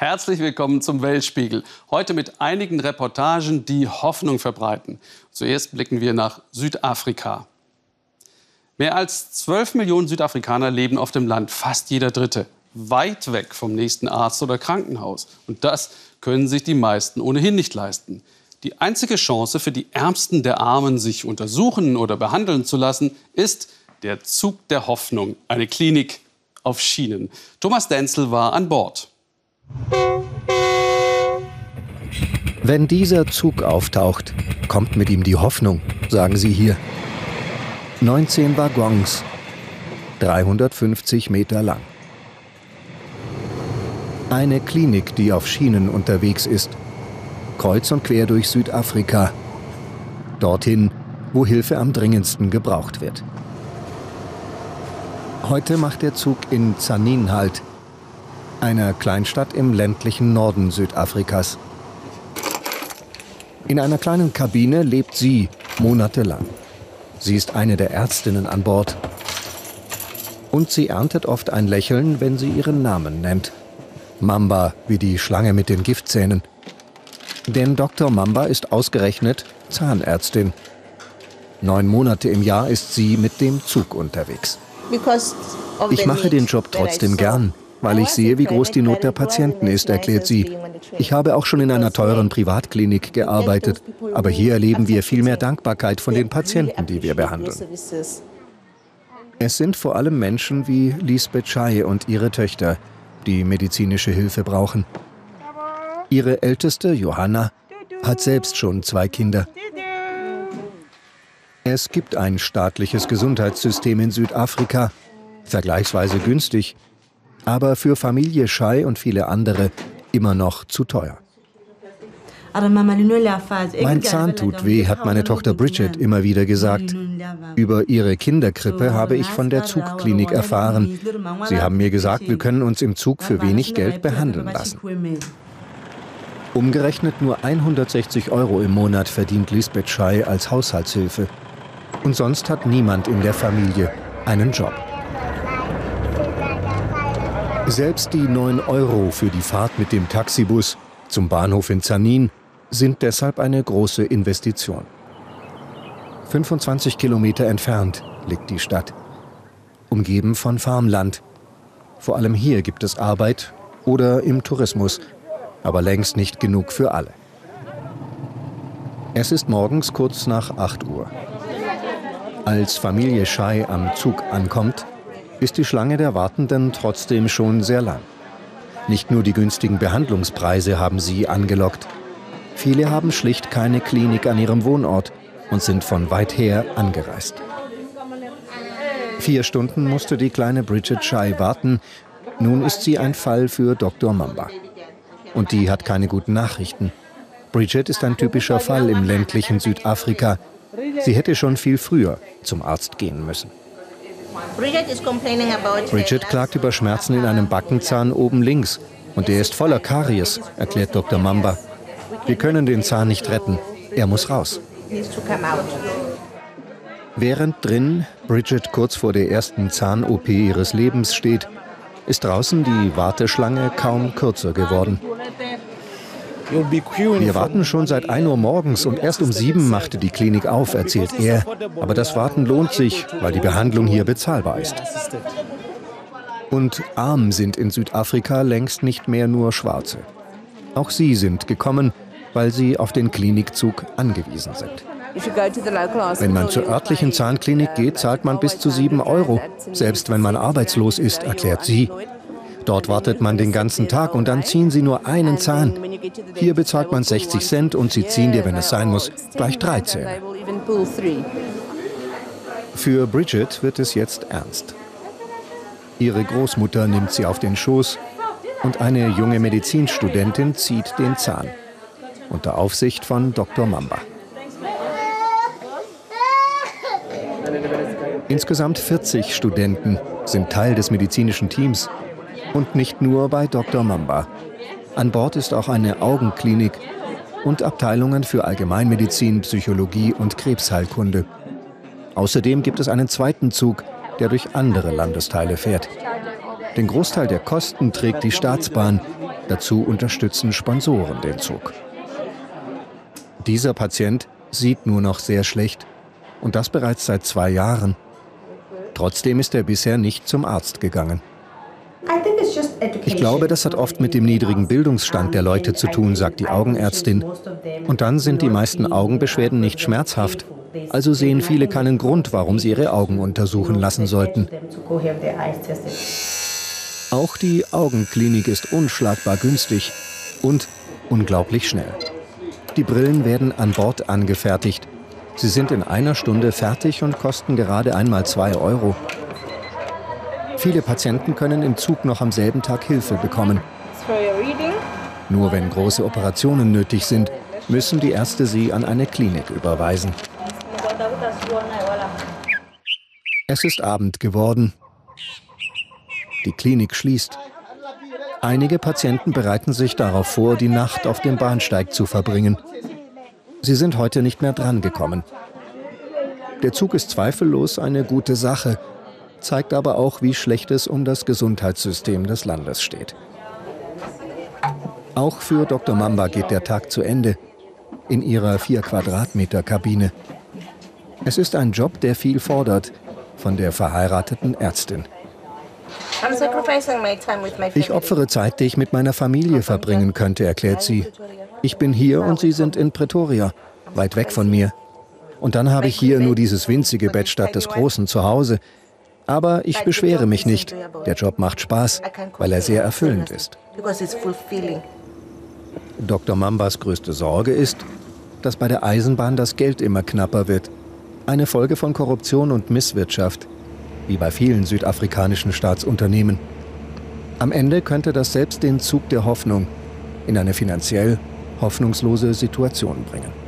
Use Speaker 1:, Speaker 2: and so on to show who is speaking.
Speaker 1: Herzlich willkommen zum Weltspiegel. Heute mit einigen Reportagen, die Hoffnung verbreiten. Zuerst blicken wir nach Südafrika. Mehr als 12 Millionen Südafrikaner leben auf dem Land, fast jeder Dritte. Weit weg vom nächsten Arzt oder Krankenhaus. Und das können sich die meisten ohnehin nicht leisten. Die einzige Chance für die Ärmsten der Armen, sich untersuchen oder behandeln zu lassen, ist der Zug der Hoffnung, eine Klinik auf Schienen. Thomas Denzel war an Bord.
Speaker 2: Wenn dieser Zug auftaucht, kommt mit ihm die Hoffnung, sagen sie hier. 19 Waggons, 350 Meter lang. Eine Klinik, die auf Schienen unterwegs ist. Kreuz und quer durch Südafrika. Dorthin, wo Hilfe am dringendsten gebraucht wird. Heute macht der Zug in Zanin Halt, einer Kleinstadt im ländlichen Norden Südafrikas. In einer kleinen Kabine lebt sie monatelang. Sie ist eine der Ärztinnen an Bord. Und sie erntet oft ein Lächeln, wenn sie ihren Namen nennt. Mamba, wie die Schlange mit den Giftzähnen. Denn Dr. Mamba ist ausgerechnet Zahnärztin. Neun Monate im Jahr ist sie mit dem Zug unterwegs. Ich mache den Job trotzdem gern, weil ich sehe, wie groß die Not der Patienten ist, erklärt sie. Ich habe auch schon in einer teuren Privatklinik gearbeitet, aber hier erleben wir viel mehr Dankbarkeit von den Patienten, die wir behandeln. Es sind vor allem Menschen wie Lisbeth Schei und ihre Töchter, die medizinische Hilfe brauchen. Ihre älteste, Johanna, hat selbst schon zwei Kinder. Es gibt ein staatliches Gesundheitssystem in Südafrika, vergleichsweise günstig, aber für Familie Schei und viele andere immer noch zu teuer. Mein Zahn tut weh, hat meine Tochter Bridget immer wieder gesagt. Über ihre Kinderkrippe habe ich von der Zugklinik erfahren. Sie haben mir gesagt, wir können uns im Zug für wenig Geld behandeln lassen. Umgerechnet nur 160 Euro im Monat verdient Lisbeth Schei als Haushaltshilfe. Und sonst hat niemand in der Familie einen Job. Selbst die 9 Euro für die Fahrt mit dem Taxibus zum Bahnhof in Zanin sind deshalb eine große Investition. 25 Kilometer entfernt liegt die Stadt, umgeben von Farmland. Vor allem hier gibt es Arbeit oder im Tourismus, aber längst nicht genug für alle. Es ist morgens kurz nach 8 Uhr. Als Familie Schei am Zug ankommt, ist die Schlange der Wartenden trotzdem schon sehr lang. Nicht nur die günstigen Behandlungspreise haben sie angelockt. Viele haben schlicht keine Klinik an ihrem Wohnort und sind von weit her angereist. Vier Stunden musste die kleine Bridget Shai warten. Nun ist sie ein Fall für Dr. Mamba. Und die hat keine guten Nachrichten. Bridget ist ein typischer Fall im ländlichen Südafrika. Sie hätte schon viel früher zum Arzt gehen müssen. Bridget klagt über Schmerzen in einem Backenzahn oben links. Und der ist voller Karies, erklärt Dr. Mamba. Wir können den Zahn nicht retten. Er muss raus. Während drin Bridget kurz vor der ersten Zahn-OP ihres Lebens steht, ist draußen die Warteschlange kaum kürzer geworden. Wir warten schon seit 1 Uhr morgens und erst um 7 machte die Klinik auf, erzählt er. Aber das Warten lohnt sich, weil die Behandlung hier bezahlbar ist. Und arm sind in Südafrika längst nicht mehr nur Schwarze. Auch sie sind gekommen, weil sie auf den Klinikzug angewiesen sind. Wenn man zur örtlichen Zahnklinik geht, zahlt man bis zu 7 Euro, selbst wenn man arbeitslos ist, erklärt sie. Dort wartet man den ganzen Tag und dann ziehen sie nur einen Zahn. Hier bezahlt man 60 Cent und sie ziehen dir, wenn es sein muss, gleich drei Zähne. Für Bridget wird es jetzt ernst. Ihre Großmutter nimmt sie auf den Schoß und eine junge Medizinstudentin zieht den Zahn. Unter Aufsicht von Dr. Mamba. Insgesamt 40 Studenten sind Teil des medizinischen Teams und nicht nur bei Dr. Mamba. An Bord ist auch eine Augenklinik und Abteilungen für Allgemeinmedizin, Psychologie und Krebsheilkunde. Außerdem gibt es einen zweiten Zug, der durch andere Landesteile fährt. Den Großteil der Kosten trägt die Staatsbahn. Dazu unterstützen Sponsoren den Zug. Dieser Patient sieht nur noch sehr schlecht und das bereits seit zwei Jahren. Trotzdem ist er bisher nicht zum Arzt gegangen. Ich glaube, das hat oft mit dem niedrigen Bildungsstand der Leute zu tun, sagt die Augenärztin. Und dann sind die meisten Augenbeschwerden nicht schmerzhaft. Also sehen viele keinen Grund, warum sie ihre Augen untersuchen lassen sollten. Auch die Augenklinik ist unschlagbar günstig und unglaublich schnell. Die Brillen werden an Bord angefertigt. Sie sind in einer Stunde fertig und kosten gerade einmal zwei Euro. Viele Patienten können im Zug noch am selben Tag Hilfe bekommen. Nur wenn große Operationen nötig sind, müssen die Ärzte sie an eine Klinik überweisen. Es ist Abend geworden. Die Klinik schließt. Einige Patienten bereiten sich darauf vor, die Nacht auf dem Bahnsteig zu verbringen. Sie sind heute nicht mehr drangekommen. Der Zug ist zweifellos eine gute Sache, zeigt aber auch, wie schlecht es um das Gesundheitssystem des Landes steht. Auch für Dr. Mamba geht der Tag zu Ende in ihrer 4 Quadratmeter Kabine. Es ist ein Job, der viel fordert von der verheirateten Ärztin. Ich opfere Zeit, die ich mit meiner Familie verbringen könnte, erklärt sie. Ich bin hier und Sie sind in Pretoria, weit weg von mir. Und dann habe ich hier nur dieses winzige Bett statt des großen Zuhause. Aber ich beschwere mich nicht. Der Job macht Spaß, weil er sehr erfüllend ist. Dr. Mambas größte Sorge ist, dass bei der Eisenbahn das Geld immer knapper wird. Eine Folge von Korruption und Misswirtschaft, wie bei vielen südafrikanischen Staatsunternehmen. Am Ende könnte das selbst den Zug der Hoffnung in eine finanziell hoffnungslose Situation bringen.